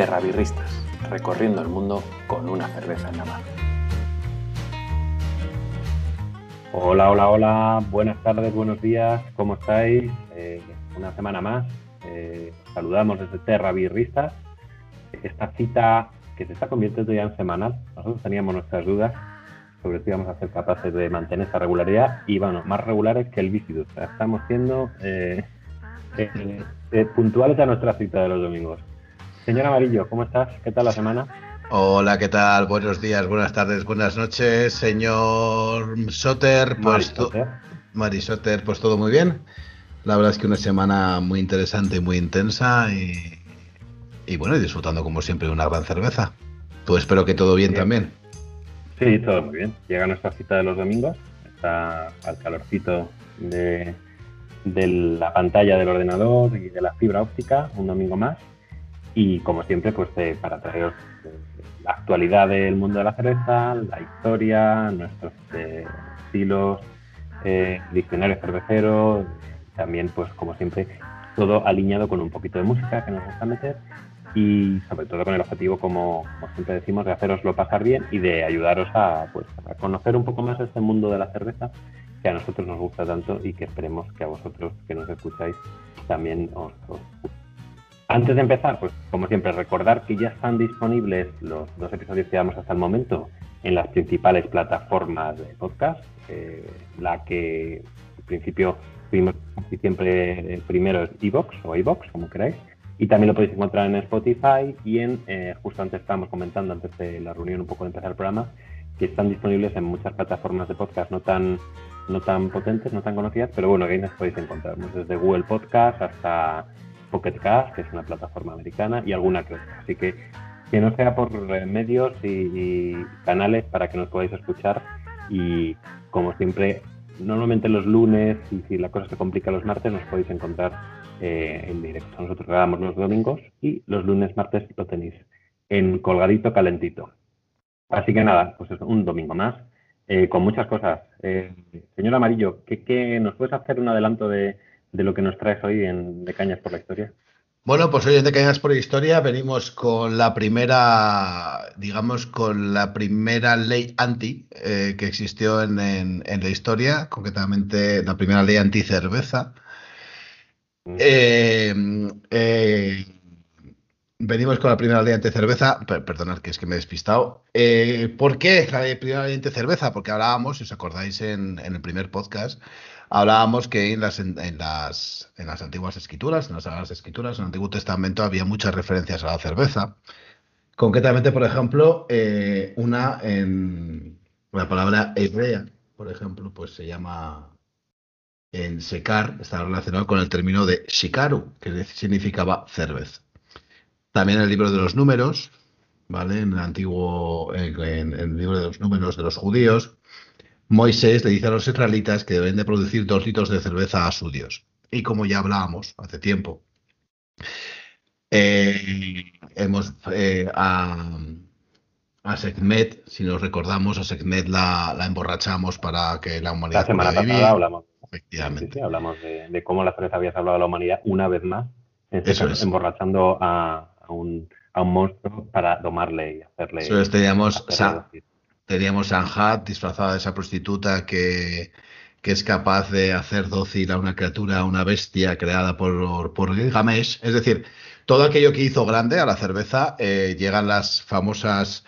Terrabirristas, recorriendo el mundo con una cerveza en la mano. Hola, hola, hola, buenas tardes, buenos días, ¿cómo estáis? Eh, una semana más, eh, saludamos desde Terrabirristas, esta cita que se está convirtiendo ya en semanal. Nosotros teníamos nuestras dudas sobre si íbamos a ser capaces de mantener esa regularidad y, bueno, más regulares que el vícido. estamos siendo eh, puntuales a nuestra cita de los domingos. Señor Amarillo, ¿cómo estás? ¿Qué tal la semana? Hola, ¿qué tal? Buenos días, buenas tardes, buenas noches, señor Soter. Pues Mari Soter, pues todo muy bien. La verdad es que una semana muy interesante y muy intensa y, bueno, y disfrutando como siempre de una gran cerveza. Pues espero que todo bien, también. Sí, todo muy bien. Llega nuestra cita de los domingos, está al calorcito de, de la pantalla del ordenador y de la fibra óptica, un domingo más y como siempre, pues eh, para traeros eh, la actualidad del mundo de la cerveza, la historia, nuestros eh, estilos, diccionario cervecero, también pues como siempre todo alineado con un poquito de música que nos gusta meter y sobre todo con el objetivo, como, siempre decimos, de haceroslo pasar bien y de ayudaros a, pues, a conocer un poco más este mundo de la cerveza que a nosotros nos gusta tanto y que esperemos que a vosotros que nos escucháis también os, os antes de empezar, pues como siempre, recordar que ya están disponibles los dos episodios que llevamos hasta el momento en las principales plataformas de podcast. Eh, la que al principio casi siempre el primero es Evox o iVox, como queráis. Y también lo podéis encontrar en Spotify y en, eh, justo antes estábamos comentando, antes de la reunión, un poco de empezar el programa, que están disponibles en muchas plataformas de podcast no tan, no tan potentes, no tan conocidas, pero bueno, que ahí nos podéis encontrar, desde Google Podcast hasta Pocket Cast, que es una plataforma americana, y alguna que otra. Así que que no sea por medios y, canales para que nos podáis escuchar y como siempre, normalmente los lunes y si la cosa se complica los martes nos podéis encontrar eh, en directo. Nosotros grabamos los domingos y los lunes, martes lo tenéis en colgadito calentito. Así que nada, pues es un domingo más eh, con muchas cosas. Eh, señor Amarillo, ¿qué, ¿qué, nos puedes hacer un adelanto de, de lo que nos traes hoy en De Cañas por la Historia. Bueno, pues hoy en De Cañas por la Historia venimos con la primera, digamos, con la primera ley anti eh, que existió en, la historia, concretamente la primera ley anti cerveza. Eh, eh, venimos con la primera ley anti cerveza, perdonad que es que me he despistado. ¿Por qué la primera ley anti cerveza? Porque hablábamos, si os acordáis en el primer podcast, hablábamos que en las, en, las, en las antiguas escrituras, en las sagradas escrituras, en el Antiguo Testamento había muchas referencias a la cerveza. Concretamente, por ejemplo, eh, una en la palabra hebrea, por ejemplo, pues se llama en secar, está relacionado con el término de shikaru, que significaba cerveza. También en el libro de los números, ¿vale? En el antiguo, en el libro de los números de los judíos, Moisés le dice a los israelitas que deben de producir dos litros de cerveza a su Dios. Y como ya hablábamos hace tiempo, eh, hemos eh, a, a Sekhmet, si nos recordamos, a Sekhmet la, emborrachamos para que la humanidad la semana pasada hablamos, Efectivamente. hablamos de, cómo la cerveza había salvado a la humanidad una vez más, Eso emborrachando a, un, a, un, monstruo para domarle y hacerle. Eso teníamos Teníamos a Anhat disfrazada de esa prostituta que, es capaz de hacer dócil a una criatura, a una bestia creada por, por Gilgamesh. Es decir, todo aquello que hizo grande a la cerveza, eh, llegan las famosas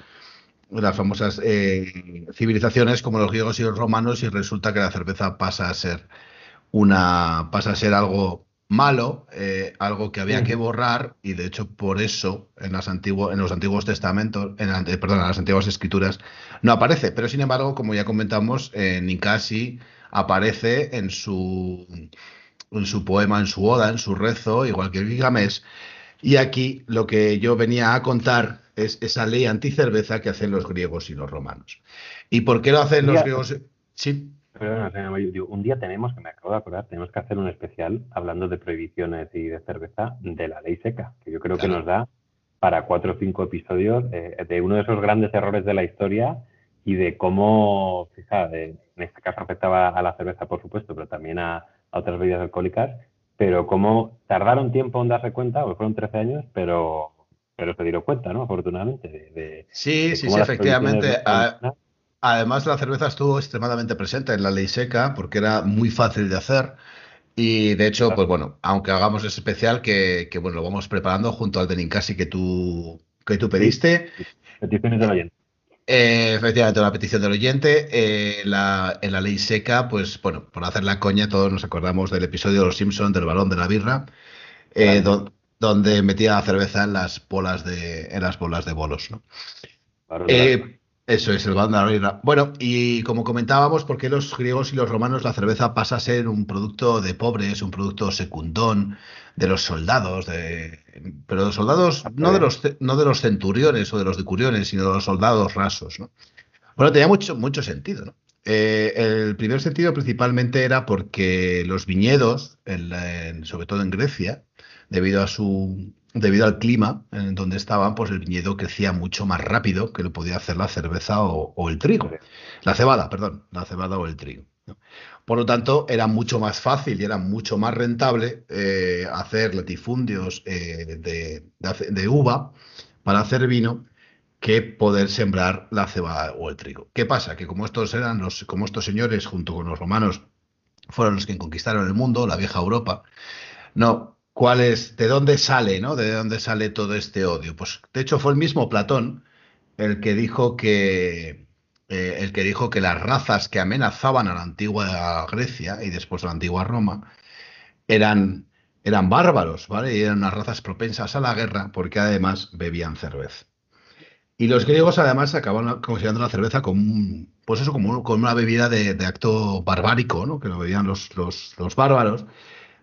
las famosas eh, civilizaciones como los griegos y los romanos y resulta que la cerveza pasa a ser una pasa a ser algo malo, eh, algo que había que borrar, y de hecho por eso en, las en los antiguos testamentos, en, eh, perdón, en las antiguas escrituras no aparece. Pero sin embargo, como ya comentamos, eh, Nikasi aparece en su, en su poema, en su oda, en su rezo, igual que Gigamés. Y aquí lo que yo venía a contar es esa ley anticerveza que hacen los griegos y los romanos. ¿Y por qué lo hacen los griegos? Sí un día tenemos, que me acabo de acordar, tenemos que hacer un especial hablando de prohibiciones y de cerveza de la ley seca, que yo creo que nos da para cuatro o cinco episodios de, uno de esos grandes errores de la historia y de cómo, fíjate, en este caso afectaba a la cerveza, por supuesto, pero también a, otras bebidas alcohólicas, pero cómo tardaron tiempo en darse cuenta, porque fueron 13 años, pero, pero se dieron cuenta, ¿no? Afortunadamente. De, sí, sí, sí, efectivamente. Además, la cerveza estuvo extremadamente presente en la ley seca porque era muy fácil de hacer. Y de hecho, pues bueno, aunque hagamos ese especial que, bueno, lo vamos preparando junto al Benincasi que tú, que tú pediste. Peticiones del oyente. Eh, efectivamente, una petición del oyente. Eh, la, en la ley seca, pues bueno, por hacer la coña, todos nos acordamos del episodio de Los Simpsons del balón de la birra, eh, donde metía la cerveza en las bolas de, en las bolas de bolos, ¿no? Eso es, el Bandarina. Bueno, y como comentábamos, ¿por qué los griegos y los romanos la cerveza pasa a ser un producto de pobres, un producto secundón de los soldados, de... pero de soldados no de, los, no de los centuriones o de los decuriones, sino de los soldados rasos, ¿no? Bueno, tenía mucho, mucho sentido, ¿no? Eh, el primer sentido principalmente era porque los viñedos, sobre todo en Grecia, debido a su debido al clima en donde estaban, pues el viñedo crecía mucho más rápido que lo podía hacer la cerveza o, el trigo. La cebada, perdón, la cebada o el trigo. Por lo tanto, era mucho más fácil y era mucho más rentable eh, hacer latifundios eh, de, uva para hacer vino que poder sembrar la cebada o el trigo. ¿Qué pasa? Que como estos eran los, como estos señores, junto con los romanos, fueron los que conquistaron el mundo, la vieja Europa, no cuál es, de dónde sale, ¿no? De dónde sale todo este odio. Pues de hecho fue el mismo Platón el que dijo que eh, el que dijo que las razas que amenazaban a la antigua Grecia y después a la antigua Roma eran eran bárbaros, ¿vale? Y eran unas razas propensas a la guerra porque además bebían cerveza. Y los griegos además acababan considerando la cerveza como un, pues eso, como, una bebida de, acto barbárico, ¿no? Que lo bebían los, los bárbaros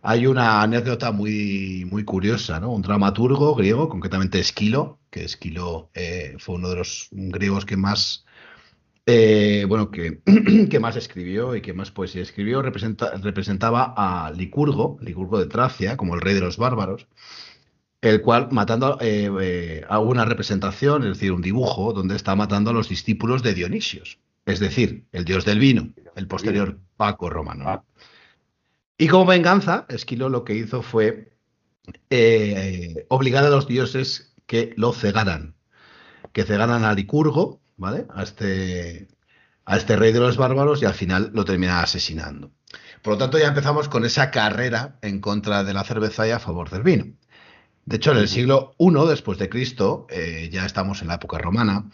hay una anécdota muy, muy curiosa, ¿no? Un dramaturgo griego, concretamente Esquilo, que Esquilo eh, fue uno de los griegos que más, eh, bueno, que, que, más escribió y que más poesía escribió, representaba a Licurgo, Licurgo de Tracia, como el rey de los bárbaros, el cual matando eh, a una representación, es decir, un dibujo, donde está matando a los discípulos de Dionisios, es decir, el dios del vino, el posterior Paco romano. Ah. Y como venganza, Esquilo lo que hizo fue eh, obligar a los dioses que lo cegaran, que cegaran a Licurgo, ¿vale? A este, a este rey de los bárbaros y al final lo termina asesinando. Por lo tanto, ya empezamos con esa carrera en contra de la cerveza y a favor del vino. De hecho, en el siglo I después de Cristo, eh, ya estamos en la época romana,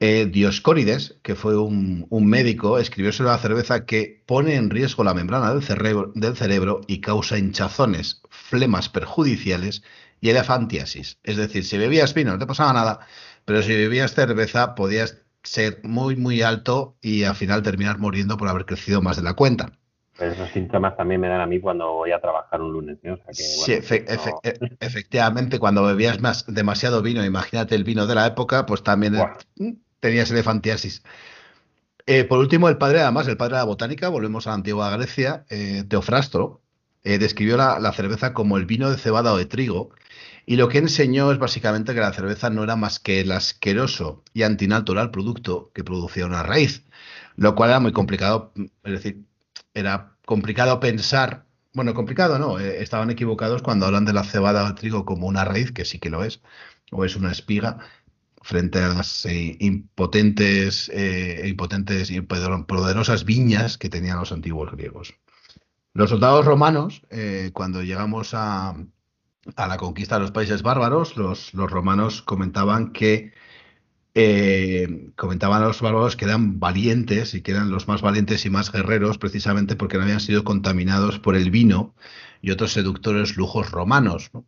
eh, Dioscórides, que fue un, médico, escribió sobre la cerveza que pone en riesgo la membrana del cerebro, del cerebro y causa hinchazones, flemas perjudiciales y elefantiasis. Es decir, si bebías vino no te pasaba nada, pero si bebías cerveza podías ser muy, muy alto y al final terminar muriendo por haber crecido más de la cuenta. esos síntomas también me dan a mí cuando voy a trabajar un lunes. sí, e, efectivamente, cuando bebías más, demasiado vino, imagínate el vino de la época, pues también tenías elefantiasis. Eh, por último, el padre, además, el padre de la botánica, volvemos a la antigua Grecia, eh, Teofrastro, eh, describió la, cerveza como el vino de cebada o de trigo, y lo que enseñó es básicamente que la cerveza no era más que el asqueroso y antinatural producto que producía una raíz, lo cual era muy complicado, es decir, era complicado pensar, bueno, complicado no, estaban equivocados cuando hablan de la cebada o trigo como una raíz, que sí que lo es, o es una espiga, frente a las eh, impotentes, eh, impotentes y poderosas viñas que tenían los antiguos griegos. Los soldados romanos, eh, cuando llegamos a, la conquista de los países bárbaros, los, romanos comentaban que comentaban a los bárbaros que eran valientes y que eran los más valientes y más guerreros precisamente porque no habían sido contaminados por el vino y otros seductores lujos romanos. ¿no?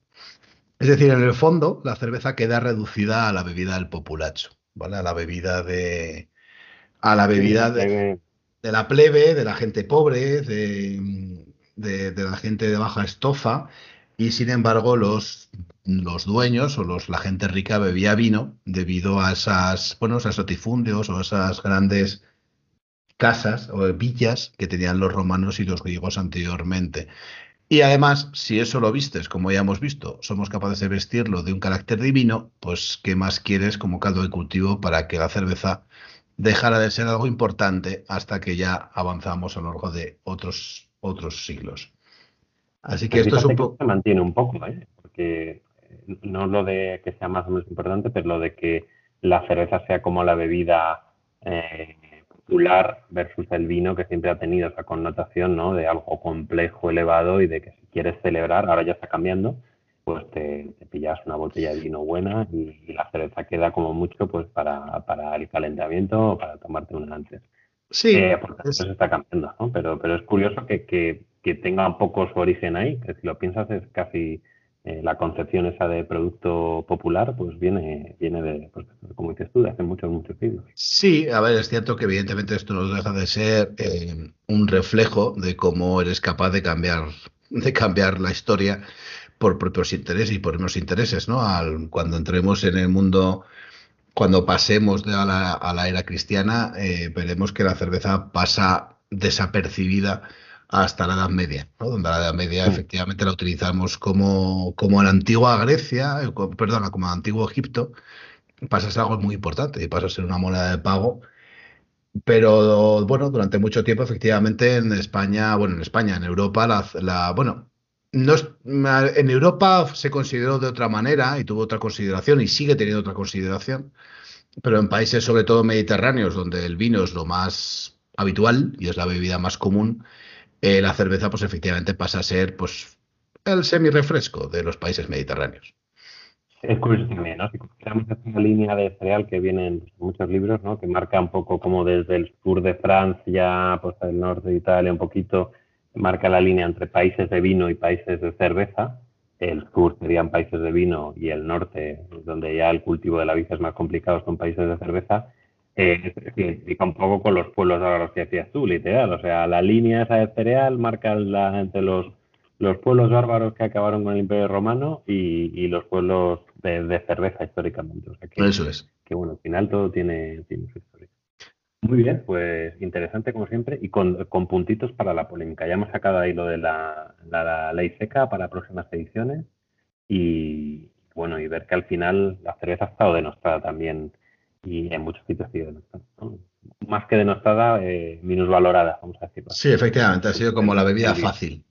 Es decir, en el fondo, la cerveza queda reducida a la bebida del populacho, ¿vale? A la bebida de. A la bebida de, la plebe, de la gente pobre, de, la gente de baja estofa. Y sin embargo, los, los dueños o los, la gente rica bebía vino debido a esas, bueno, esos latifundios o esas grandes casas o villas que tenían los romanos y los griegos anteriormente. Y además, si eso lo vistes, como ya hemos visto, somos capaces de vestirlo de un carácter divino, pues ¿qué más quieres como caldo de cultivo para que la cerveza dejara de ser algo importante hasta que ya avanzamos a lo largo de otros, otros siglos? Así que esto es un poco... Se mantiene un poco, ¿eh? porque no lo de que sea más o menos importante, pero lo de que la cerveza sea como la bebida eh, versus el vino, que siempre ha tenido esa connotación ¿no? de algo complejo, elevado y de que si quieres celebrar, ahora ya está cambiando, pues te, pillas una botella de vino buena y, la cerveza queda como mucho pues para, para el calentamiento o para tomarte una antes. Sí, eh, porque eso se está cambiando, ¿no? Pero, pero es curioso que, que, que, tenga un poco su origen ahí, que si lo piensas es casi eh, la concepción esa de producto popular, pues viene, viene de, pues, como dices tú, de hace muchos, muchos siglos. Sí, a ver, es cierto que evidentemente esto no deja de ser eh, un reflejo de cómo eres capaz de cambiar, de cambiar la historia por propios intereses y por unos intereses, ¿no? Al, cuando entremos en el mundo, cuando pasemos de a, la, a la era cristiana, eh, veremos que la cerveza pasa desapercibida hasta la Edad Media, ¿no? donde la Edad Media efectivamente la utilizamos como, como la antigua Grecia, eh, perdona, como en antiguo Egipto, pasa a ser algo muy importante y pasa a ser una moneda de pago. Pero bueno, durante mucho tiempo, efectivamente, en España, bueno, en España, en Europa, la, la bueno, no en Europa se consideró de otra manera y tuvo otra consideración y sigue teniendo otra consideración, pero en países sobre todo mediterráneos, donde el vino es lo más habitual y es la bebida más común, eh, la cerveza pues efectivamente pasa a ser pues el semi-refresco de los países mediterráneos. Es curioso también, ¿no? Si consideramos una línea de cereal que viene en muchos libros, ¿no? Que marca un poco como desde el sur de Francia, pues el norte de Italia un poquito, marca la línea entre países de vino y países de cerveza. El sur serían países de vino y el norte, donde ya el cultivo de la vid es más complicado, son países de cerveza eh, se identifica un poco con los pueblos bárbaros que decías tú, literal. O sea, la línea esa de cereal marca la, entre los, los pueblos bárbaros que acabaron con el Imperio Romano y, los pueblos de, cerveza históricamente. O sea, que, Eso es. Que bueno, al final todo tiene, tiene su historia. Muy bien, pues interesante como siempre y con, con, puntitos para la polémica. Ya hemos sacado ahí lo de la, la ley seca para próximas ediciones y bueno, y ver que al final la cerveza ha estado denostada también y en muchos sitios ha sido denostada. Más que denostada, eh, valorada vamos a decirlo. Sí, efectivamente, ha sido como la bebida fácil.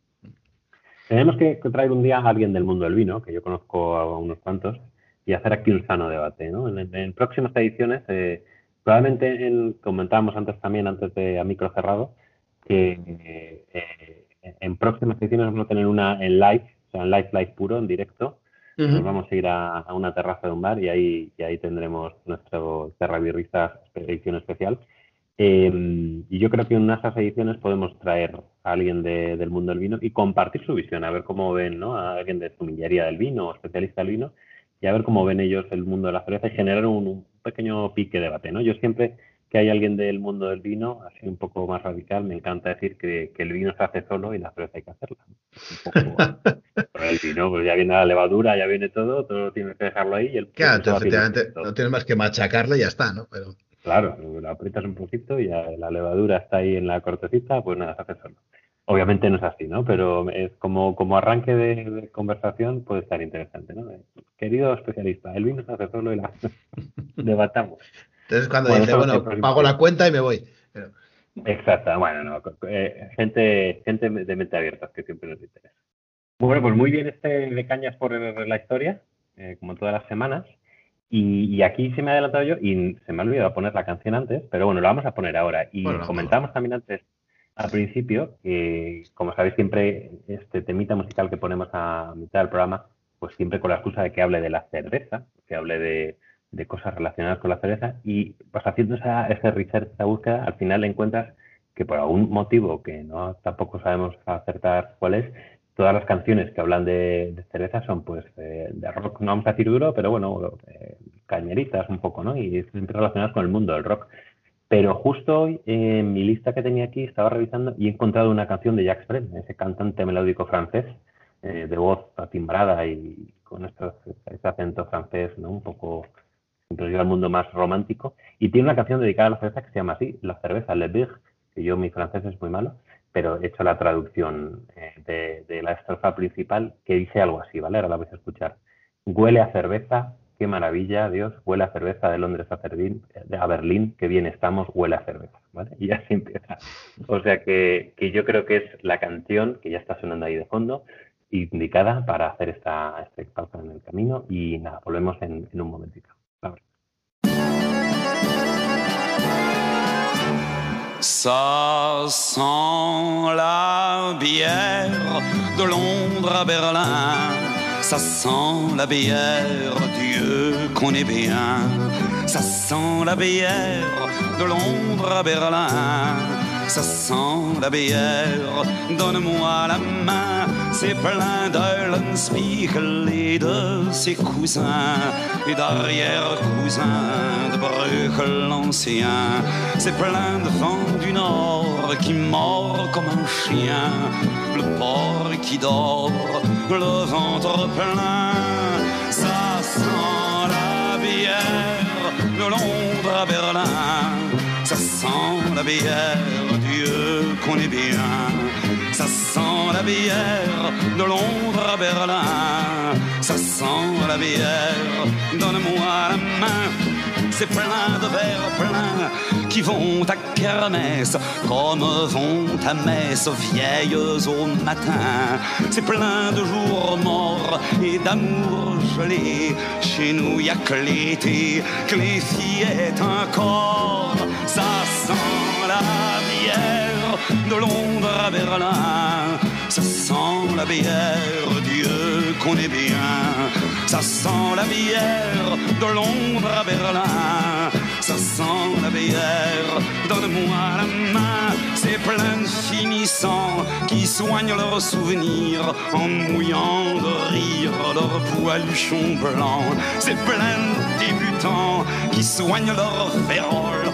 Tenemos que traer un día a alguien del mundo del vino, que yo conozco a unos cuantos, y hacer aquí un sano debate. ¿no? En, próximas ediciones, eh, probablemente en, comentábamos antes también, antes de a micro cerrado, que eh, en próximas ediciones vamos a tener una en live, o sea, en live, live puro, en directo, nos vamos a ir a, una terraza de un bar y ahí, y ahí tendremos nuestro Terra Birrista edición especial. Em, y yo creo que en unas ediciones podemos traer a alguien del mundo del vino y compartir su visión, a ver cómo ven, ¿no? A alguien de sumillería del vino o especialista del vino y a ver cómo ven ellos el mundo de la cerveza y generar un, un pequeño pique debate, ¿no? Yo siempre que hay alguien del mundo del vino, así un poco más radical, me encanta decir que, el vino se hace solo y la cerveza hay que hacerla. Un poco, el vino, pues ya viene la levadura, ya viene todo, todo tienes que dejarlo ahí. Y el claro, efectivamente, no tienes más que machacarle y ya está, ¿no? Pero... Claro, lo aprietas un poquito y ya la levadura está ahí en la cortecita, pues nada, se hace solo. Obviamente no es así, ¿no? Pero es como, como arranque de, conversación puede estar interesante, ¿no? Querido especialista, el vino se hace solo y la debatamos. Entonces cuando dice, bueno, pago la cuenta y me voy. Exacto, bueno, no, eh, gente, gente de mente abierta que siempre nos interesa. Bueno, pues muy bien este de cañas por la historia, eh, como todas las semanas. Y, aquí se me ha adelantado yo y se me ha olvidado poner la canción antes, pero bueno, la vamos a poner ahora. Y comentamos también antes, al principio, que como sabéis siempre, este temita musical que ponemos a mitad del programa, pues siempre con la excusa de que hable de la cerveza, que hable de, de cosas relacionadas con la cerveza y pues haciendo esa, ese research, esa búsqueda, al final encuentras que por algún motivo que no tampoco sabemos acertar cuál es, todas las canciones que hablan de, cerveza son pues de rock, no vamos a decir duro, pero bueno, eh, cañeritas un poco, ¿no? Y siempre relacionadas con el mundo del rock. Pero justo hoy en mi lista que tenía aquí estaba revisando y he encontrado una canción de Jacques Brel, ese cantante melódico francés, eh, de voz atimbrada y con este acento francés, ¿no? Un poco introducido al mundo más romántico, y tiene una canción dedicada a la cerveza que se llama así, La cerveza, Le Big, que yo mi francés es muy malo, pero he hecho la traducción eh, de, la estrofa principal que dice algo así, ¿vale? Ahora la vais a escuchar. Huele a cerveza, qué maravilla, Dios, huele a cerveza de Londres a, Berlín, a que bien estamos, huele a cerveza, ¿vale? Y así empieza. O sea que, que yo creo que es la canción que ya está sonando ahí de fondo, indicada para hacer esta, pausa en el camino y nada, volvemos en, un momentito. Ça sent la bière de Londres à Berlin. Ça sent la bière, Dieu qu'on est bien. Ça sent la bière de Londres à Berlin ça sent la bière. Donne-moi la main, c'est plein d'Eulenspiegel et de ses cousins et d'arrière-cousins de Bruegel l'ancien. C'est plein de vent du nord qui mord comme un chien, le porc qui dort, le ventre plein. Ça sent la bière de Londres à Berlin ça sent la bière, qu'on est bien. Ça sent la bière de Londres à Berlin. Ça sent la bière, donne-moi la main c'est plein de verres pleins qui vont à kermesse comme vont à messe vieilles au matin. C'est plein de jours morts et d'amour gelé. Chez nous, y a que l'été, que les fillettes encore. Ça sent la de Londres à Berlin. Ça sent la bière, Dieu qu'on est bien. Ça sent la bière de Londres à Berlin. Ça sent la bière, donne-moi la main. C'est plein de finissants qui soignent leurs souvenirs en mouillant de rire leurs poiluchons blancs. C'est plein de débutants qui soignent leurs féroles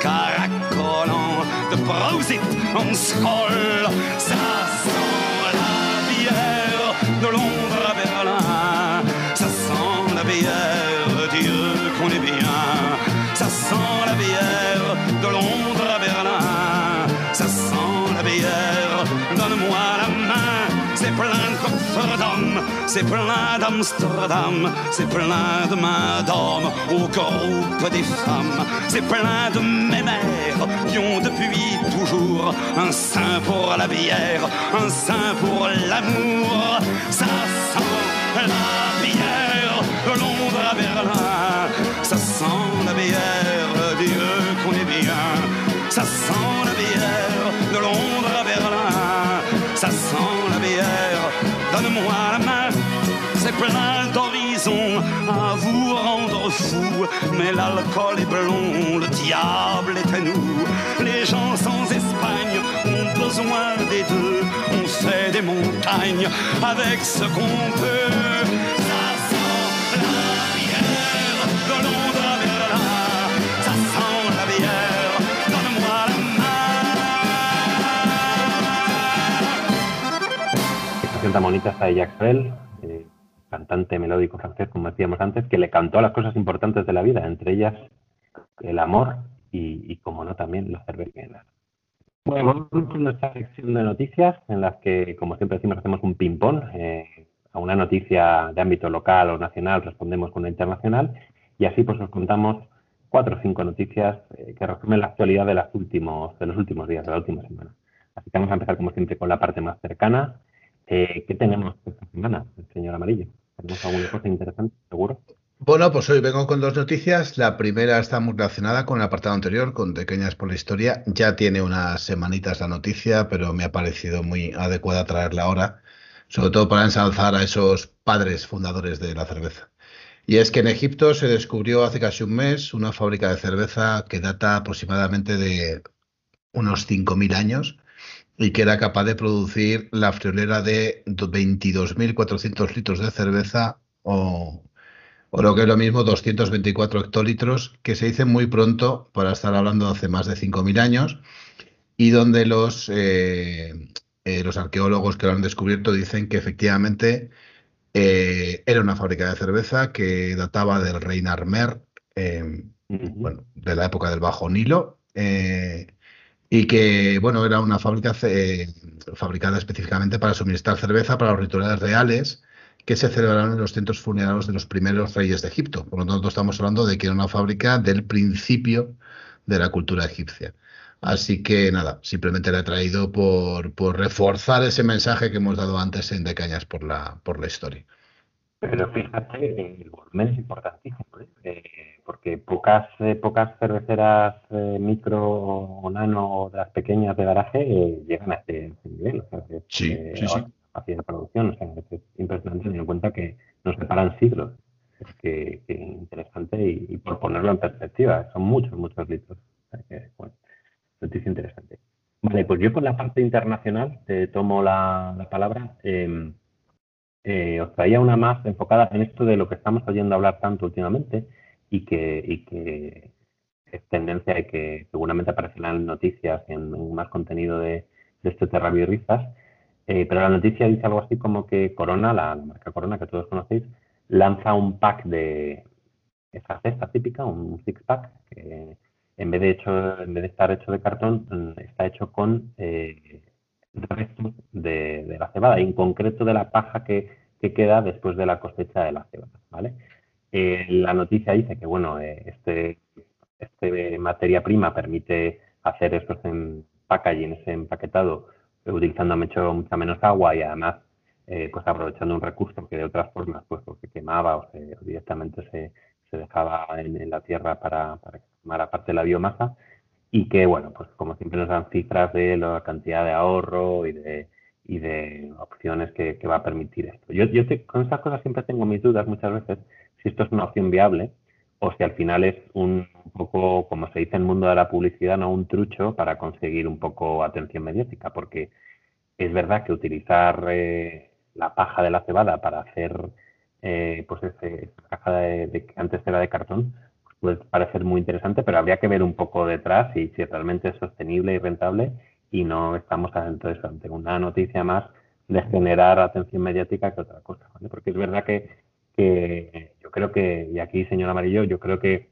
caracolant de Prosit en scroll. Ça sent la bière de Londres à Berlin. Ça sent la bière, Dieu qu'on est bien. Ça sent la bière de Londres à Berlin. Ça sent la bière, donne-moi la main. C'est plein de coffres c'est plein d'Amsterdam, c'est plein de mains d'hommes au groupe des femmes, c'est plein de mémères qui ont depuis toujours un sein pour la bière, un sein pour l'amour. Ça sent la bière de Londres à Berlin, ça sent la bière, Mais l'alcool est blond, le diable est à nous. Les gens sans Espagne ont besoin des deux. On fait des montagnes avec ce qu'on peut. Ça sent la bière Donne-moi la vieilleur. Ça sent la bière, Donne-moi la main. La plaquette est monique, ça. Cantante melódico francés, como decíamos antes, que le cantó las cosas importantes de la vida, entre ellas el amor y, como no, también la cerveza. Bueno, vamos a nuestra sección de noticias, en las que, como siempre decimos, hacemos un ping-pong. Eh, a una noticia de ámbito local o nacional respondemos con una internacional y así pues os contamos cuatro o cinco noticias eh, que resumen la actualidad de, las últimos, de los últimos días, de la última semana. Así que vamos a empezar, como siempre, con la parte más cercana. Eh, ¿Qué tenemos esta semana, señor Amarillo? ¿Tenemos alguna cosa interesante, seguro? Bueno, pues hoy vengo con dos noticias. La primera está muy relacionada con el apartado anterior, con Pequeñas por la Historia. Ya tiene unas semanitas la noticia, pero me ha parecido muy adecuada traerla ahora, sobre todo para ensalzar a esos padres fundadores de la cerveza. Y es que en Egipto se descubrió hace casi un mes una fábrica de cerveza que data aproximadamente de unos 5.000 años y que era capaz de producir la friolera de 22.400 litros de cerveza o o lo que es lo mismo, 224 hectolitros, que se dice muy pronto para estar hablando de hace más de 5.000 años, y donde los, eh, eh, los arqueólogos que lo han descubierto dicen que efectivamente eh, era una fábrica de cerveza que databa del rey Narmer, bueno, de la época del Bajo Nilo, y que, bueno, era una fábrica fabricada específicamente para suministrar cerveza para los rituales reales, que se celebraron en los centros funerarios de los primeros reyes de Egipto. Por lo tanto, estamos hablando de que era una fábrica del principio de la cultura egipcia. Así que nada, simplemente la he traído por, por reforzar ese mensaje que hemos dado antes en De por la, por la historia. Pero fíjate, el volumen es importantísimo, ¿eh? Eh, porque pocas eh, pocas cerveceras micro o nano de las pequeñas de garaje llegan a este, nivel. O sea, sí, sí, sí. de producción, o sea, es impresionante teniendo en cuenta que nos separan siglos. Es que, interesante y, por ponerlo en perspectiva, son muchos, muchos litros. O sea, que, bueno, noticia interesante. Vale, pues yo por la parte internacional te tomo la, la palabra. Eh, eh, os traía una más enfocada en esto de lo que estamos oyendo hablar tanto últimamente y que, y que es tendencia y que seguramente aparecerá en noticias y en, más contenido de, de este Terra eh, pero la noticia dice algo así como que Corona, la, marca Corona que todos conocéis, lanza un pack de esa cesta típica, un six pack, que en vez de hecho, en vez de estar hecho de cartón, mm, está hecho con eh, restos de, de, la cebada, en concreto de la paja que, que, queda después de la cosecha de la cebada, ¿vale? Eh, la noticia dice que, bueno, eh, este, este materia prima permite hacer estos en packaging, ese empaquetado, utilizando mucho, mucha menos agua y además eh, pues aprovechando un recurso que de otras formas pues se quemaba o, se, directamente se, se dejaba en, la tierra para, para que formara parte de la biomasa y que, bueno, pues como siempre nos dan cifras de la cantidad de ahorro y de, y de opciones que, que va a permitir esto. Yo, yo con estas cosas siempre tengo mis dudas muchas veces si esto es una opción viable o si al final es un poco, como se dice en el mundo de la publicidad, no un trucho para conseguir un poco atención mediática, porque es verdad que utilizar eh, la paja de la cebada para hacer eh, pues ese, esa caja de, antes era de cartón, puede parecer muy interesante, pero habría que ver un poco detrás y si realmente es sostenible y rentable y no estamos entonces ante una noticia más de generar atención mediática que otra cosa, ¿vale? Porque es verdad que, que yo creo que, y aquí señor Amarillo, yo creo que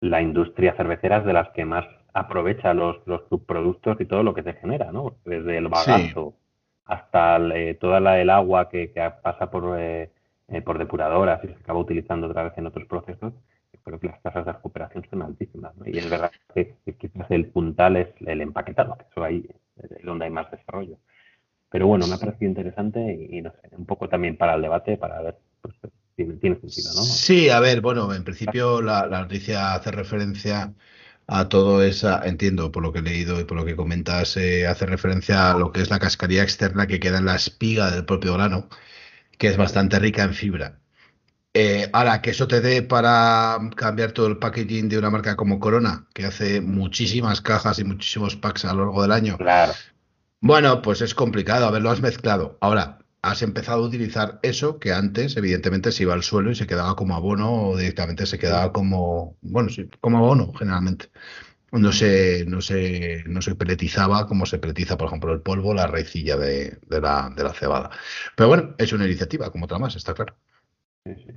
la industria cervecera es de las que más aprovecha los, los subproductos y todo lo que se genera, ¿no? Desde el bagazo sí. hasta el, toda la, el agua que, que pasa por, eh, por depuradoras y se acaba utilizando otra vez en otros procesos, creo que las tasas de recuperación son altísimas. ¿no? Y es verdad que, que, quizás el puntal es el empaquetado, que eso ahí es donde hay más desarrollo. Pero bueno, me ha parecido interesante y, y no sé, un poco también para el debate, para ver pues, tiene sentido, ¿no? Sí, a ver, bueno, en principio la, la noticia hace referencia a todo esa, entiendo por lo que he leído y por lo que comentas, eh, hace referencia a lo que es la cascarilla externa que queda en la espiga del propio grano, que es bastante rica en fibra. Eh, ahora, que eso te dé para cambiar todo el packaging de una marca como Corona, que hace muchísimas cajas y muchísimos packs a lo largo del año. Claro. Bueno, pues es complicado, a ver, lo has mezclado. Ahora, has empezado a utilizar eso que antes, evidentemente, se iba al suelo y se quedaba como abono o directamente se quedaba como, bueno, sí, como abono, generalmente. No se, no se, no se peletizaba como se peletiza, por ejemplo, el polvo, la raicilla de, de, la, de la cebada. Pero bueno, es una iniciativa, como otra más, está claro. Sí, sí.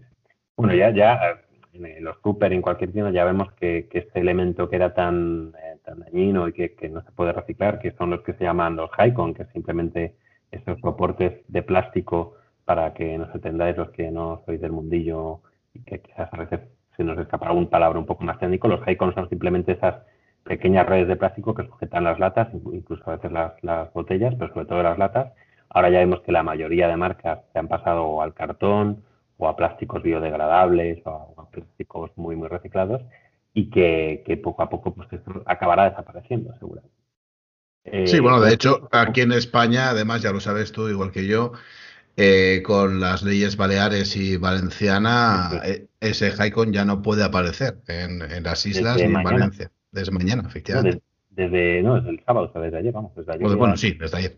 Bueno, ya, ya en los Cooper, en cualquier tienda, ya vemos que, que este elemento que era tan, eh, tan dañino y que, que, no se puede reciclar, que son los que se llaman los Hycon, que simplemente estos soportes de plástico para que nos entendáis los que no sois del mundillo y que quizás a veces se nos escapa algún palabra un poco más técnico. Los Hycon son simplemente esas pequeñas redes de plástico que sujetan las latas, incluso a veces las, las botellas, pero sobre todo las latas. Ahora ya vemos que la mayoría de marcas se han pasado al cartón o a plásticos biodegradables o a, plásticos muy, muy reciclados y que, que poco a poco pues esto acabará desapareciendo, seguramente. Eh, sí, bueno, de hecho, aquí en España, además, ya lo sabes tú, igual que yo, eh, con las leyes baleares y valenciana, sí. ese Haicon ya no puede aparecer en, en las islas desde ni en Valencia. Desde mañana, efectivamente. No, desde, no, desde el sábado, o sea, desde ayer, vamos, desde ayer. Bueno, bueno sí, desde ayer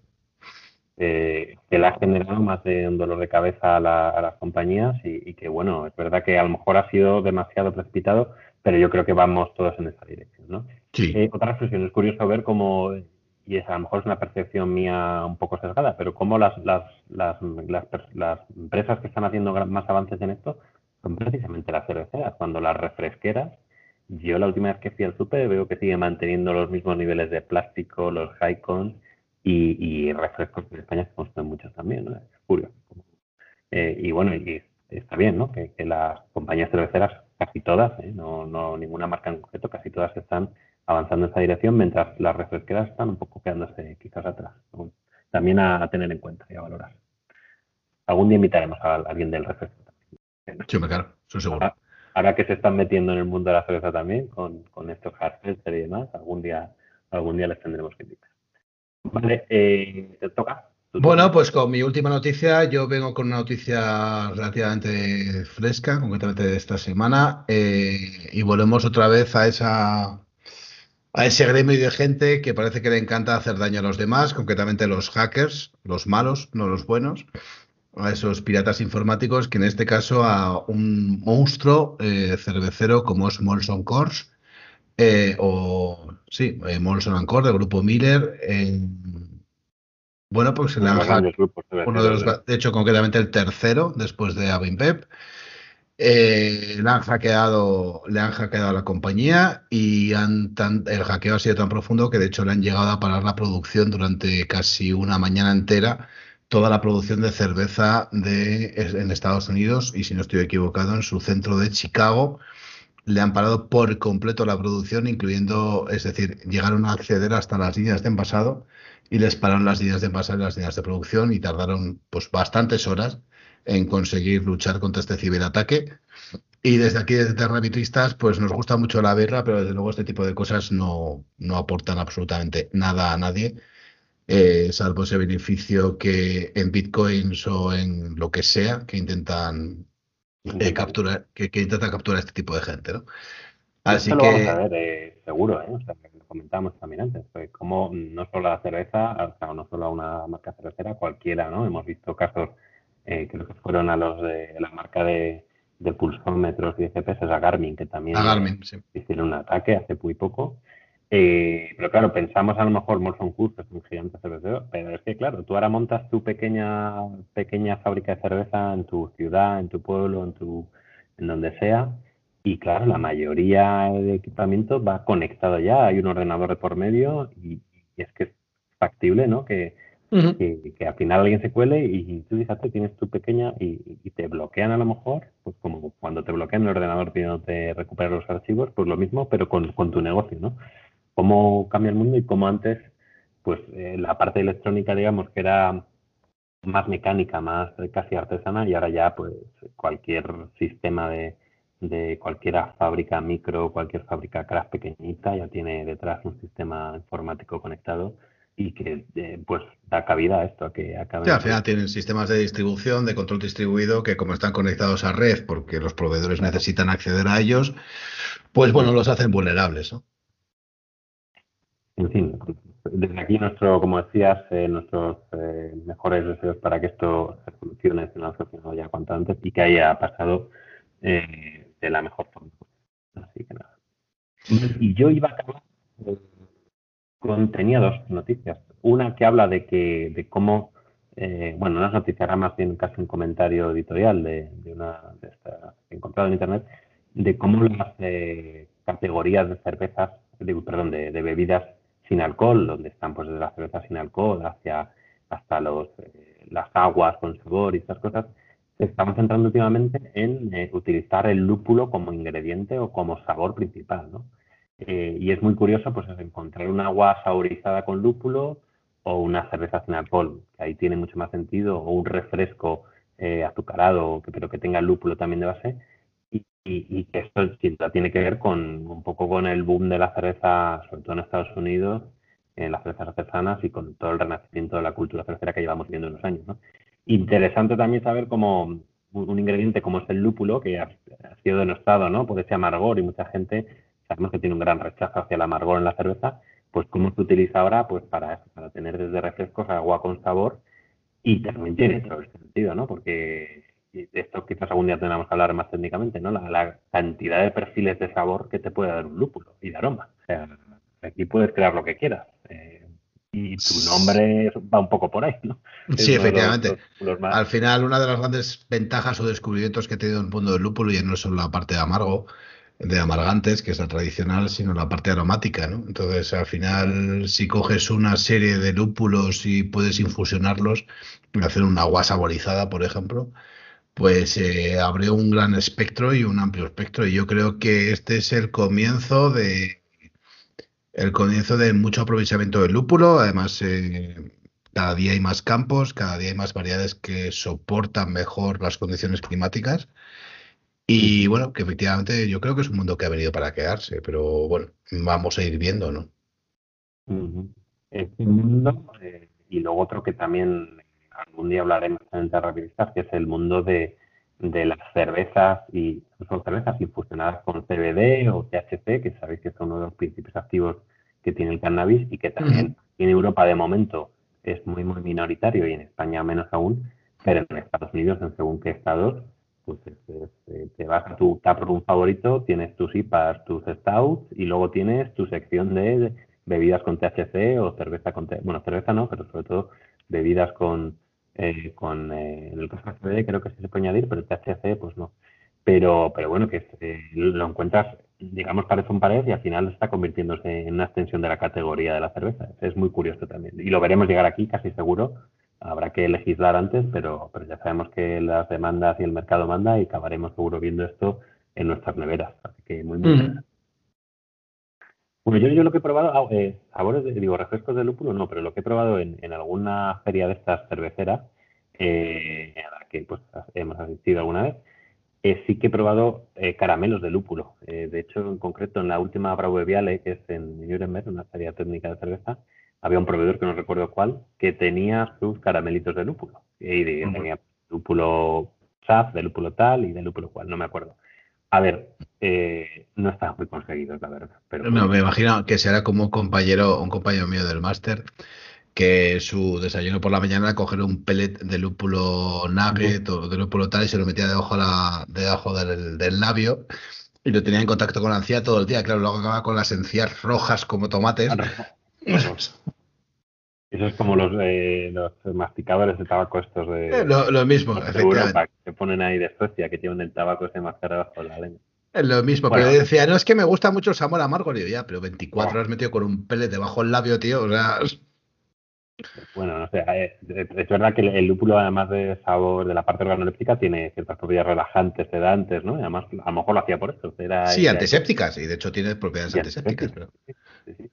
eh, que le ha generado más de un dolor de cabeza a, la, a las compañías y, y, que, bueno, es verdad que a lo mejor ha sido demasiado precipitado, pero yo creo que vamos todos en esa dirección, ¿no? Sí. Eh, otra reflexión, es curioso ver cómo, y es, a lo mejor es una percepción mía un poco sesgada, pero cómo las, las, las, las, las empresas que están haciendo más avances en esto son precisamente las cerveceras, cuando las refresqueras yo la última vez que fui al super veo que sigue manteniendo los mismos niveles de plástico, los high cons, y, y refrescos en España se consumen muchos también, ¿no? Es curioso. Eh, y bueno, y está bien, ¿no? Que, que las compañías cerveceras, casi todas, ¿eh? no, no ninguna marca en concreto, casi todas están avanzando en esa dirección, mientras las refresqueras están un poco quedándose quizás atrás. También a, tener en cuenta y a valorar. Algún día invitaremos a, alguien del refresco. Sí, claro, eso seguro. Ahora, que se están metiendo en el mundo de la cerveza también, con, con estos hard y demás, algún día, algún día les tendremos que invitar. Vale, eh, te toca. Bueno, pues con mi última noticia, yo vengo con una noticia relativamente fresca, concretamente de esta semana, eh, y volvemos otra vez a esa a ese gremio de gente que parece que le encanta hacer daño a los demás, concretamente los hackers, los malos, no los buenos, a esos piratas informáticos, que en este caso a un monstruo eh, cervecero como es Molson Coors, eh, o sí, Molson Coors del grupo Miller, bueno, pues se le han uno de los, de hecho, concretamente el tercero, después de Avimpep. Eh, le, han hackeado, le han a la compañía y han el hackeo ha sido tan profundo que de hecho le han llegado a parar la producción durante casi una mañana entera, toda la producción de cerveza de, en Estados Unidos y si no estoy equivocado en su centro de Chicago. Le han parado por completo la producción, incluyendo, es decir, llegaron a acceder hasta las líneas de envasado y les pararon las líneas de envasado y las líneas de producción y tardaron pues bastantes horas en conseguir luchar contra este ciberataque. Y desde aquí, desde Terravitristas, pues nos gusta mucho la birra, pero desde luego este tipo de cosas no, no aportan absolutamente nada a nadie, eh, salvo ese beneficio que en bitcoins o en lo que sea que intentan eh, capturar, que, que intenta capturar este tipo de gente, ¿no? Así que. vamos a ver, eh, seguro, ¿eh? O sea, lo comentamos también antes, pues como no solo la cerveza, o sea, no solo una marca cervecera, cualquiera, ¿no? Hemos visto casos eh, creo que fueron a los de la marca de, de pulsómetros y GPS, a Garmin, que también hicieron un ataque hace muy poco. Eh, pero claro, pensamos a lo mejor Molson Coors, que es un gigante cervecero, pero es que claro, tú ahora montas tu pequeña pequeña fábrica de cerveza en tu ciudad, en tu pueblo, en tu en donde sea, y claro, la mayoría de equipamiento va conectado ya, hay un ordenador de por medio y, y es que es factible, ¿no? Que, que, al final alguien se cuele y tú fíjate, tienes tu pequeña y, te bloquean a lo mejor, pues como cuando te bloquean el ordenador pidiéndote recuperar los archivos, pues lo mismo, pero con, con tu negocio, ¿no? Cómo cambia el mundo y cómo antes, pues eh, la parte electrónica, digamos, que era más mecánica, más casi artesana y ahora ya pues cualquier sistema de, de cualquier fábrica micro, cualquier fábrica craft pequeñita ya tiene detrás un sistema informático conectado y que eh, pues da cabida a esto, a que acabe. al final tienen sistemas de distribución, de control distribuido, que como están conectados a red, porque los proveedores necesitan acceder a ellos, pues bueno, los hacen vulnerables. ¿no? En fin, desde aquí nuestro, como decías, eh, nuestros eh, mejores deseos para que esto se solucione en la sociedad ya cuanto antes y que haya pasado de la mejor forma. Así que nada. Y yo iba a acabar tenía dos noticias. Una que habla de que de cómo, eh, bueno, no es noticia, era más bien casi un comentario editorial de, una de estas encontrado en internet, de cómo las eh, categorías de cervezas, perdón, de, bebidas sin alcohol, donde están pues desde las cervezas sin alcohol hacia hasta los eh, las aguas con sabor y estas cosas, se están centrando últimamente en utilizar el lúpulo como ingrediente o como sabor principal, ¿no? Eh, y es muy curioso pues encontrar un agua saborizada con lúpulo o una cerveza sin alcohol, que ahí tiene mucho más sentido, o un refresco eh, azucarado, pero que tenga lúpulo también de base, y, y, que esto tiene que ver con un poco con el boom de la cerveza, sobre todo en Estados Unidos, en las cervezas artesanas y con todo el renacimiento de la cultura cervecera que llevamos viendo en los años. ¿no? Interesante también saber cómo un ingrediente como es el lúpulo, que ha, ha sido denostado ¿no? por ese amargor y mucha gente sabemos que tiene un gran rechazo hacia el amargor en la cerveza, pues cómo se utiliza ahora pues para para tener desde refrescos agua con sabor y también tiene otro sentido, ¿no? Porque esto quizás algún día tengamos que hablar más técnicamente, ¿no? La, cantidad de perfiles de sabor que te puede dar un lúpulo y de aroma. O sea, aquí puedes crear lo que quieras. Eh, y tu nombre va un poco por ahí, ¿no? Sí, efectivamente. Al final, una de las grandes ventajas o descubrimientos que he tenido en el mundo del lúpulo, y no solo la parte de amargo, de amargantes, que es la tradicional, sino la parte aromática, ¿no? Entonces, al final, si coges una serie de lúpulos y puedes infusionarlos, hacer una agua saborizada, por ejemplo, pues eh, abre un gran espectro y un amplio espectro. Y yo creo que este es el comienzo de, El comienzo de mucho aprovechamiento del lúpulo, además eh, cada día hay más campos, cada día hay más variedades que soportan mejor las condiciones climáticas. Y bueno, que efectivamente yo creo que es un mundo que ha venido para quedarse, pero bueno, vamos a ir viendo, ¿no? Es un mundo, eh, y luego otro que también algún día hablaremos en Terrapiristas, que es el mundo de, de las cervezas y son cervezas infusionadas con CBD o THC, que sabéis que son uno de los principios activos que tiene el cannabis y que también en Europa de momento es muy muy minoritario y en España menos aún, pero en Estados Unidos en según qué estados pues eh, te vas a tu taproom favorito, tienes tus IPAs, tus stouts y luego tienes tu sección de bebidas con THC o cerveza con bueno cerveza no, pero sobre todo bebidas con eh, con eh, en el caso de CBD creo que sí se puede añadir, pero el THC pues no. Pero, pero bueno, que eh, lo encuentras, digamos, parece un pared y al final está convirtiéndose en una extensión de la categoría de la cerveza. Es muy curioso también. Y lo veremos llegar aquí, casi seguro. Habrá que legislar antes, pero, pero ya sabemos que las demandas y el mercado manda y acabaremos seguro viendo esto en nuestras neveras. Así que muy, muy mm. Bueno, yo, yo lo que he probado, ah, eh, sabores, de, digo, refrescos de lúpulo no, pero lo que he probado en, en alguna feria de estas cerveceras, eh, a la que pues hemos asistido alguna vez, eh, sí que he probado eh, caramelos de lúpulo. Eh, de hecho, en concreto, en la última Bravo Viale, que es en Nuremberg, una feria técnica de cerveza, había un proveedor que no recuerdo cuál, que tenía sus caramelitos de lúpulo. Y tenía lúpulo SAF, de lúpulo tal y de lúpulo cual, no me acuerdo. A ver, eh, no está muy conseguidos, la verdad. Pero no, me imagino que será como un compañero, un compañero mío del máster, que su desayuno por la mañana era coger un pellet de lúpulo nugget o de lúpulo tal y se lo metía debajo, la, debajo del, del labio y lo tenía en contacto con la encía todo el día. Claro, luego acababa con las encías rojas como tomates. Eso es como los, eh, los masticadores de tabaco estos de... Eh, lo, mismo, efectivamente. que ponen ahí de Suecia, que tienen el tabaco ese más bajo la lengua. Es lo mismo, pero decía, no, es que me gusta mucho el sabor amargo. Digo, ya, pero 24 horas metido con un pellet debajo del labio, tío, o sea... Bueno, no sé, eh, es verdad que el lúpulo, además de sabor de la parte organoléptica, tiene ciertas propiedades relajantes, sedantes, ¿no? Y además, a lo mejor lo hacía por eso. Era sí, antisépticas, y de hecho tiene propiedades antisépticas. Pero... Sí, sí.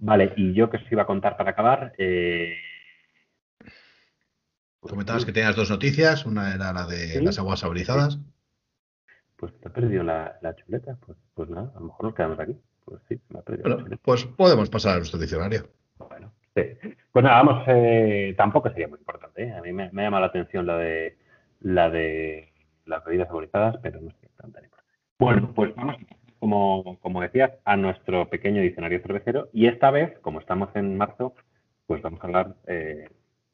Vale, y yo que os iba a contar para acabar. Eh... Comentabas que tenías dos noticias, una era la de las aguas saborizadas. Pues te ha perdido la, chuleta, pues, pues, nada, a lo mejor nos quedamos aquí. Pues sí, me ha perdido bueno, Pues podemos pasar a nuestro diccionario. Bueno, sí. Pues nada, vamos, eh, tampoco sería muy importante. ¿eh? A mí me, me, llama la atención la de la de las bebidas saborizadas, pero no es tan importante. Bueno, pues vamos como, como decías, a nuestro pequeño diccionario cervecero. Y esta vez, como estamos en marzo, pues vamos a hablar, eh,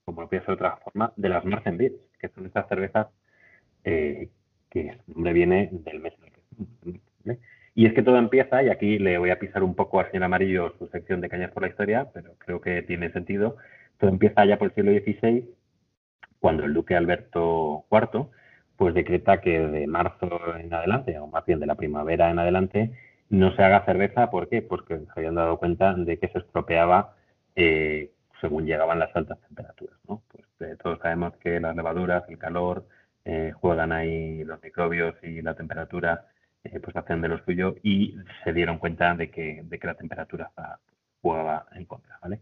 como no puede ser de otra forma, de las Marzen Beers, que son estas cervezas eh, que su nombre viene del mes Y es que todo empieza, y aquí le voy a pisar un poco al señor Amarillo su sección de cañas por la historia, pero creo que tiene sentido. Todo empieza ya por el siglo XVI, cuando el duque Alberto IV pues decreta que de marzo en adelante, o más bien de la primavera en adelante, no se haga cerveza. ¿Por qué? Porque se habían dado cuenta de que se estropeaba eh, según llegaban las altas temperaturas. ¿no? Pues eh, todos sabemos que las levaduras, el calor, eh, juegan ahí los microbios y la temperatura pues hacen de lo suyo y se dieron cuenta de que, de que la temperatura jugaba en contra. ¿vale?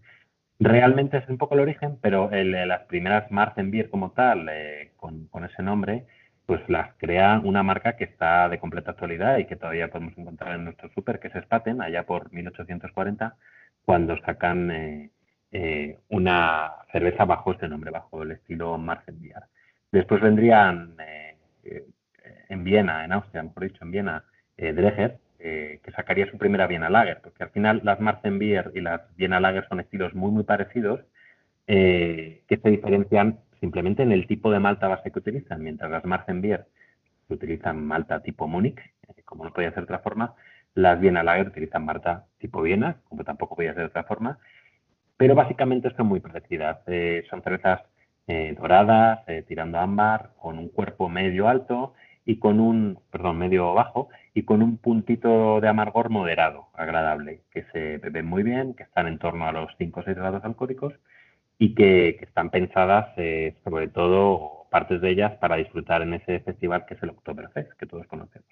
Realmente es un poco el origen, pero el, las primeras Marzenbier como tal, con, con, ese nombre, pues las crea una marca que está de completa actualidad y que todavía podemos encontrar en nuestro súper, que es Spaten, allá por 1840, cuando sacan eh, eh, una cerveza bajo ese nombre, bajo el estilo Marzenbier. Después vendrían eh, en Viena, en Austria, mejor dicho, en Viena, Dreger, que sacaría su primera Viena Lager, porque al final las Marzenbier y las Viena Lager son estilos muy, muy parecidos, que se diferencian simplemente en el tipo de malta base que utilizan, mientras las Marzenbier utilizan malta tipo Múnich, eh, como no podía ser de otra forma, las Viena Lager utilizan malta tipo Viena, como tampoco podía ser de otra forma, pero básicamente son muy parecidas. Eh, son cervezas eh, doradas, tirando ámbar, con un cuerpo medio alto y con un, perdón, medio bajo y con un puntito de amargor moderado, agradable, que se beben muy bien, que están en torno a los 5 o 6 grados alcohólicos y que, están pensadas eh, sobre todo partes de ellas para disfrutar en ese festival que es el Oktoberfest, que todos conocemos.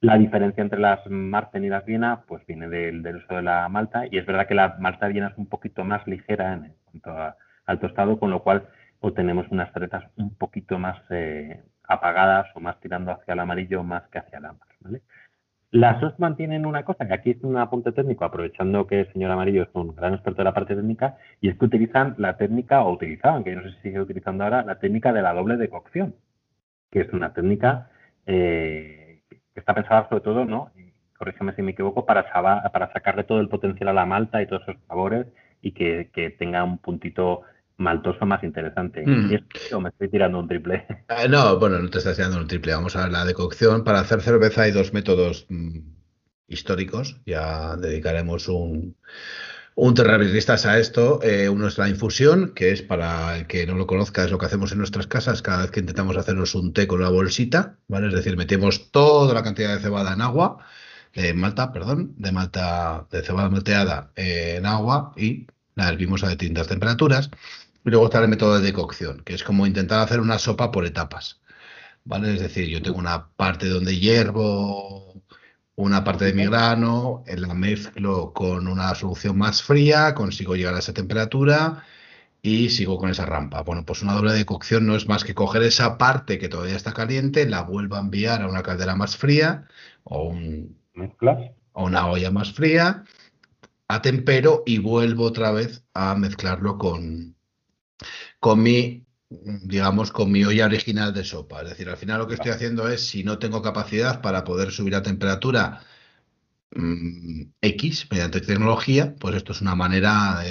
La diferencia entre las Marten y las Viena pues viene del, del, uso de la malta y es verdad que la malta Viena es un poquito más ligera en cuanto al tostado, con lo cual obtenemos unas cervezas un poquito más eh, apagadas o más tirando hacia el amarillo más que hacia el ámbar. ¿vale? Las Ostman tienen una cosa, que aquí es un apunte técnico, aprovechando que el señor Amarillo es un gran experto de la parte técnica, y es que utilizan la técnica, o utilizaban, que yo no sé si sigue utilizando ahora, la técnica de la doble decocción, que es una técnica eh, que está pensada sobre todo, ¿no? corrígeme si me equivoco, para, sacarle todo el potencial a la malta y todos esos sabores y que tenga un puntito maltoso más interesante. ¿O me estoy tirando un triple? Ah, no, bueno, no te estás tirando un triple. Vamos a ver la decocción. Para hacer cerveza hay dos métodos mm, históricos. Ya dedicaremos un, un a esto. Eh, uno es la infusión, que es para el que no lo conozca, es lo que hacemos en nuestras casas cada vez que intentamos hacernos un té con una bolsita, ¿vale? Es decir, metemos toda la cantidad de cebada en agua, de malta, perdón, de malta, de cebada malteada eh, en agua y la hervimos a distintas temperaturas. Y luego está el método de decocción, que es como intentar hacer una sopa por etapas. ¿Vale? Es decir, yo tengo una parte donde hiervo una parte de mi grano, la mezclo con una solución más fría, consigo llegar a esa temperatura y sigo con esa rampa. Bueno, pues una doble decocción no es más que coger esa parte que todavía está caliente, la vuelvo a enviar a una caldera más fría o, un, o una olla más fría, atempero y vuelvo otra vez a mezclarlo con, con mi, digamos, con mi olla original de sopa. Es decir, al final lo que estoy haciendo es, si no tengo capacidad para poder subir a temperatura mm, X mediante tecnología, pues esto es una manera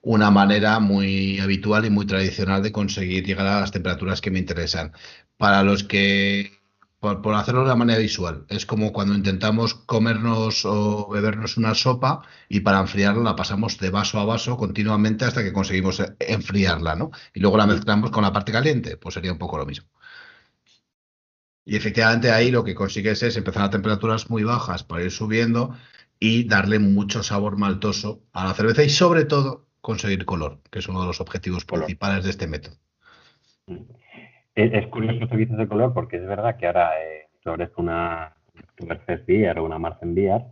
una manera muy habitual y muy tradicional de conseguir llegar a las temperaturas que me interesan. Para los que por, hacerlo de una manera visual. Es como cuando intentamos comernos o bebernos una sopa y para enfriarla la pasamos de vaso a vaso continuamente hasta que conseguimos e, enfriarla, ¿no? Y luego la mezclamos con la parte caliente, pues sería un poco lo mismo. Y efectivamente ahí lo que consigues es empezar a temperaturas muy bajas para ir subiendo y darle mucho sabor maltoso a la cerveza y sobre todo conseguir color, que es uno de los objetivos principales de este método. Mm. Es, curioso que dices de color porque es verdad que ahora eh, una Oktoberfest Beer o una Marzen Beer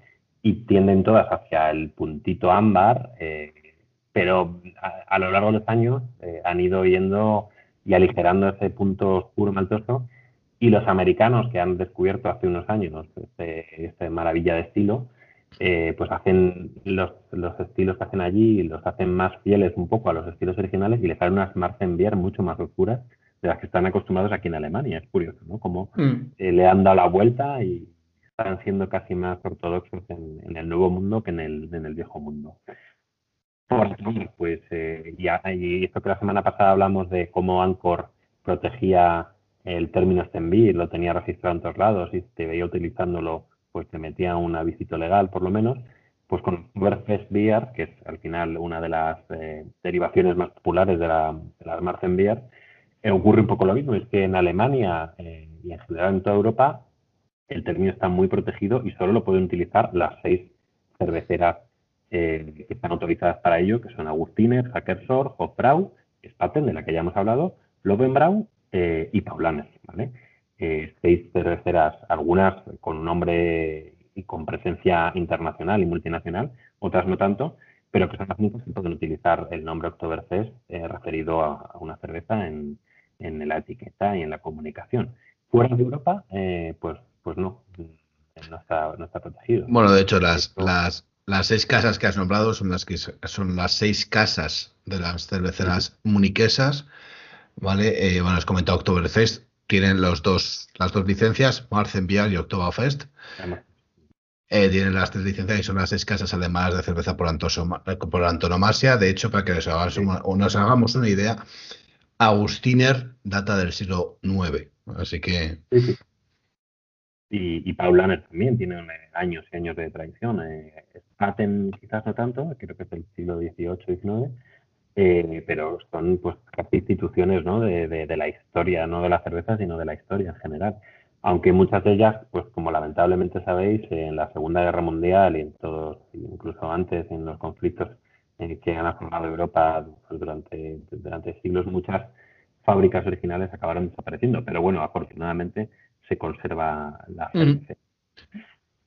y tienden todas hacia el puntito ámbar, eh, pero a, lo largo de los años eh, han ido yendo y aligerando ese punto oscuro maltoso y los americanos que han descubierto hace unos años este, este maravilla de estilo, eh, pues hacen los, los, estilos que hacen allí, los hacen más fieles un poco a los estilos originales y les salen unas Marzen Beer mucho más oscuras de las que están acostumbrados aquí en Alemania. Es curioso, ¿no? Como mm. eh, le han dado la vuelta y están siendo casi más ortodoxos en, el nuevo mundo que en el, en el viejo mundo. Por pues, eh, y, esto que la semana pasada hablamos de cómo Anchor protegía el término Stenby, lo tenía registrado en todos lados y te veía utilizándolo, pues te metía un avisito legal por lo menos, pues con Beer, que es al final una de las eh, derivaciones más populares de, la, de eh, ocurre un poco lo mismo, es que en Alemania eh, y en general en toda Europa el término está muy protegido y solo lo pueden utilizar las seis cerveceras eh, que están autorizadas para ello, que son Agustiner, Hackersor, Hofbrau, Spaten, de la que ya hemos hablado, Lovenbrau y Paulaner. ¿vale? seis cerveceras, algunas con nombre y con presencia internacional y multinacional, otras no tanto, pero que son las únicas que pueden utilizar el nombre Oktoberfest referido a, una cerveza en, en la etiqueta y en la comunicación. Fuera de Europa, eh, pues, pues no, no está, no está protegido. Bueno, de hecho, las, las, las seis casas que has nombrado son las que son las seis casas de las cerveceras muniquesas, ¿vale? Eh, bueno, has comentado Oktoberfest, tienen los dos, las dos licencias, Marzenbier y Oktoberfest. Eh, tienen las tres licencias y son las seis casas además de cerveza por, por antonomasia. De hecho, para que nos hagamos una idea, Agustiner data del siglo IX, así que... Y, y Paulaner también tiene años y años de tradición. Eh, quizás no tanto, creo que es del siglo XVIII, XIX, eh, pero son pues instituciones ¿no? de, de, la historia, no de la cerveza, sino de la historia en general. Aunque muchas de ellas, pues como lamentablemente sabéis, en la Segunda Guerra Mundial y en todos, incluso antes, en los conflictos eh, que han formado Europa durante, durante siglos, muchas fábricas originales acabaron desapareciendo. Pero bueno, afortunadamente se conserva la mm.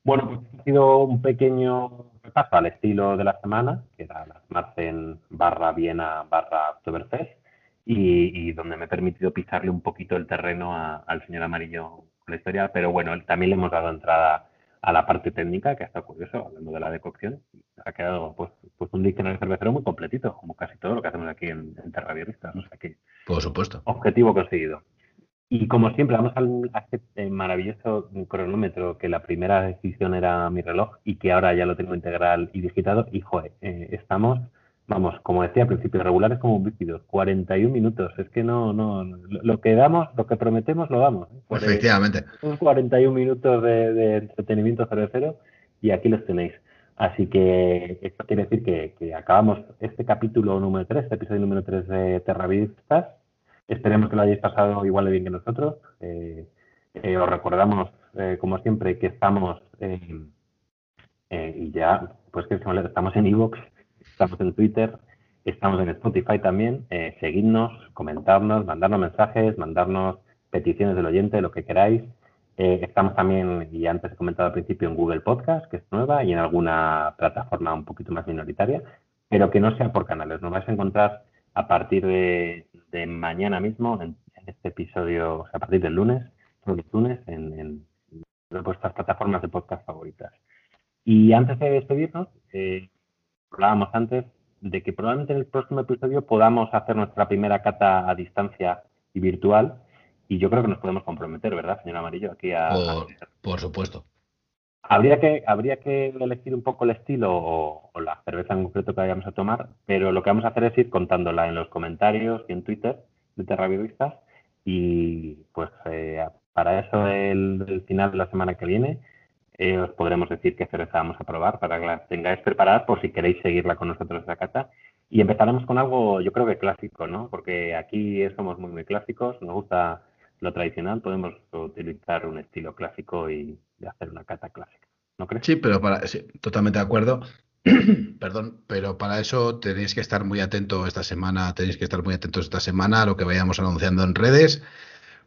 Bueno, pues ha sido un pequeño repaso al estilo de la semana, que era la Marcen barra Viena barra Oktoberfest, y, y, donde me he permitido pisarle un poquito el terreno al señor Amarillo con la historia, pero bueno, también le hemos dado entrada a la parte técnica, que ha estado curioso, hablando de la decocción. Ha quedado pues, pues un diccionario cervecero muy completito, como casi todo lo que hacemos aquí en, en Terra ¿no? O sea que, Por supuesto. Objetivo conseguido. Y como siempre, vamos al, a este eh, maravilloso cronómetro, que la primera decisión era mi reloj y que ahora ya lo tengo integral y digitado. Y joder, eh, estamos vamos, como decía al principio, regulares como un 41 minutos. Es que no, no, lo que damos, lo que prometemos, lo damos. ¿eh? Efectivamente. Son 41 minutos de, de, entretenimiento cervecero y aquí los tenéis. Así que esto quiere decir que, acabamos este capítulo número 3, este episodio número 3 de Terravistas. Esperemos que lo hayáis pasado igual de bien que nosotros. Eh, eh, os recordamos, como siempre, que estamos y ya, pues que estamos en iVoox, estamos en Twitter, estamos en Spotify también. Eh, seguidnos, comentarnos, mandarnos mensajes, mandarnos peticiones del oyente, lo que queráis. Eh, estamos también, y antes he comentado al principio, en Google Podcast, que es nueva, y en alguna plataforma un poquito más minoritaria, pero que no sea por canales. Nos vais a encontrar a partir de, mañana mismo, en, este episodio, o sea, a partir del lunes, los lunes, en, en, vuestras plataformas de podcast favoritas. Y antes de despedirnos, eh, hablábamos antes de que probablemente en el próximo episodio podamos hacer nuestra primera cata a distancia y virtual. Y yo creo que nos podemos comprometer, ¿verdad, señor Amarillo? Aquí a, por, supuesto. Habría que, habría que elegir un poco el estilo o, la cerveza en concreto que vayamos a tomar, pero lo que vamos a hacer es ir contándola en los comentarios y en Twitter de Terravivistas. Y pues eh, para eso el, el final de la semana que viene eh, os podremos decir qué cerveza vamos a probar para que la tengáis preparada por si queréis seguirla con nosotros esa cata. Y empezaremos con algo, yo creo que clásico, ¿no? Porque aquí somos muy, muy clásicos, nos gusta lo tradicional, podemos utilizar un estilo clásico y hacer una cata clásica. ¿No crees? Sí, pero para, sí, totalmente de acuerdo. Perdón, pero para eso tenéis que estar muy atentos esta semana, tenéis que estar muy atentos esta semana a lo que vayamos anunciando en redes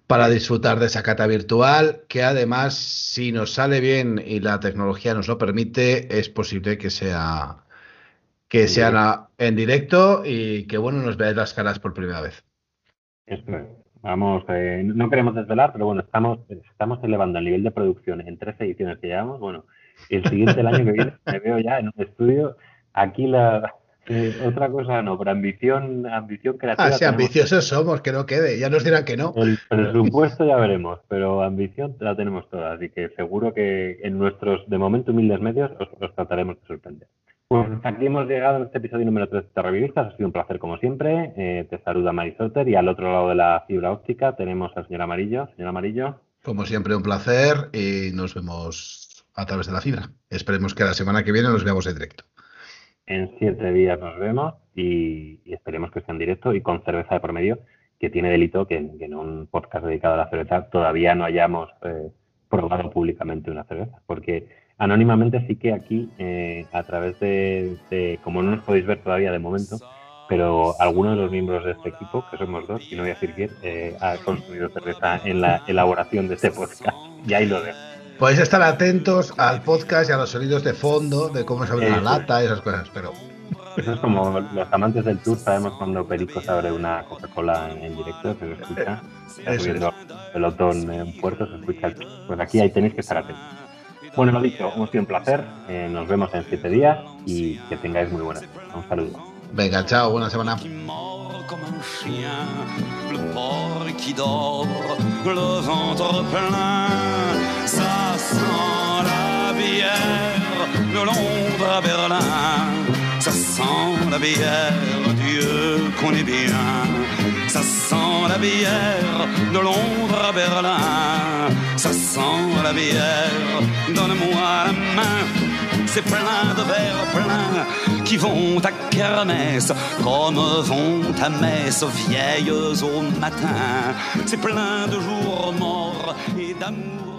para disfrutar de esa cata virtual, que además, si nos sale bien y la tecnología nos lo permite, es posible que sea que sea en directo y que bueno nos veáis las caras por primera vez. Vamos, eh, no queremos desvelar, pero bueno, estamos, estamos elevando el nivel de producción en tres ediciones que llevamos. Bueno, el siguiente el año que viene me veo ya en un estudio. Aquí la, eh, otra cosa no, pero ambición, ambición creativa. Ah, sí, ambiciosos somos, que no quede, ya nos dirán que no. El presupuesto ya veremos, pero ambición la tenemos toda, así que seguro que en nuestros, de momento, humildes medios os, trataremos de sorprender. Pues aquí hemos llegado en este episodio número 3 de Revistas. Ha sido un placer como siempre. Eh, te saluda Marisoter y al otro lado de la fibra óptica tenemos al señor Amarillo. Señor Amarillo. Como siempre, un placer y nos vemos a través de la fibra. Esperemos que la semana que viene nos veamos en directo. En siete días nos vemos y, esperemos que sea en directo y con cerveza de por medio, que tiene delito que, en un podcast dedicado a la cerveza todavía no hayamos eh, probado públicamente una cerveza. Porque anónimamente sí que aquí, eh, a través de, como no nos podéis ver todavía de momento, pero alguno de los miembros de este equipo, que somos dos, y no voy a decir quién, eh, ha construido cerveza en la elaboración de este podcast. Y ahí lo dejo. Podéis estar atentos al podcast y a los sonidos de fondo de cómo se abre una lata y esas cosas, pero. Eso es como los amantes del tour sabemos cuando Perico se abre una Coca-Cola en, directo, se escucha. Está subiendo pelotón en puerto, se escucha. Pues aquí ahí tenéis que estar atentos. Bueno, lo dicho, hemos sido un placer. Eh, nos vemos en siete días y que tengáis muy buenas. Un saludo. Venga, chao, buena semana. comme un chien, le porc qui dort, le ventre plein, ça sent la bière de Londres à Berlin, ça sent la bière, Dieu connaît bien, ça sent la bière de Londres à Berlin, ça sent la bière, donne-moi la main c'est plein de verres pleins qui vont à kermesse comme vont à messe vieilles au matin. C'est plein de jours morts et d'amour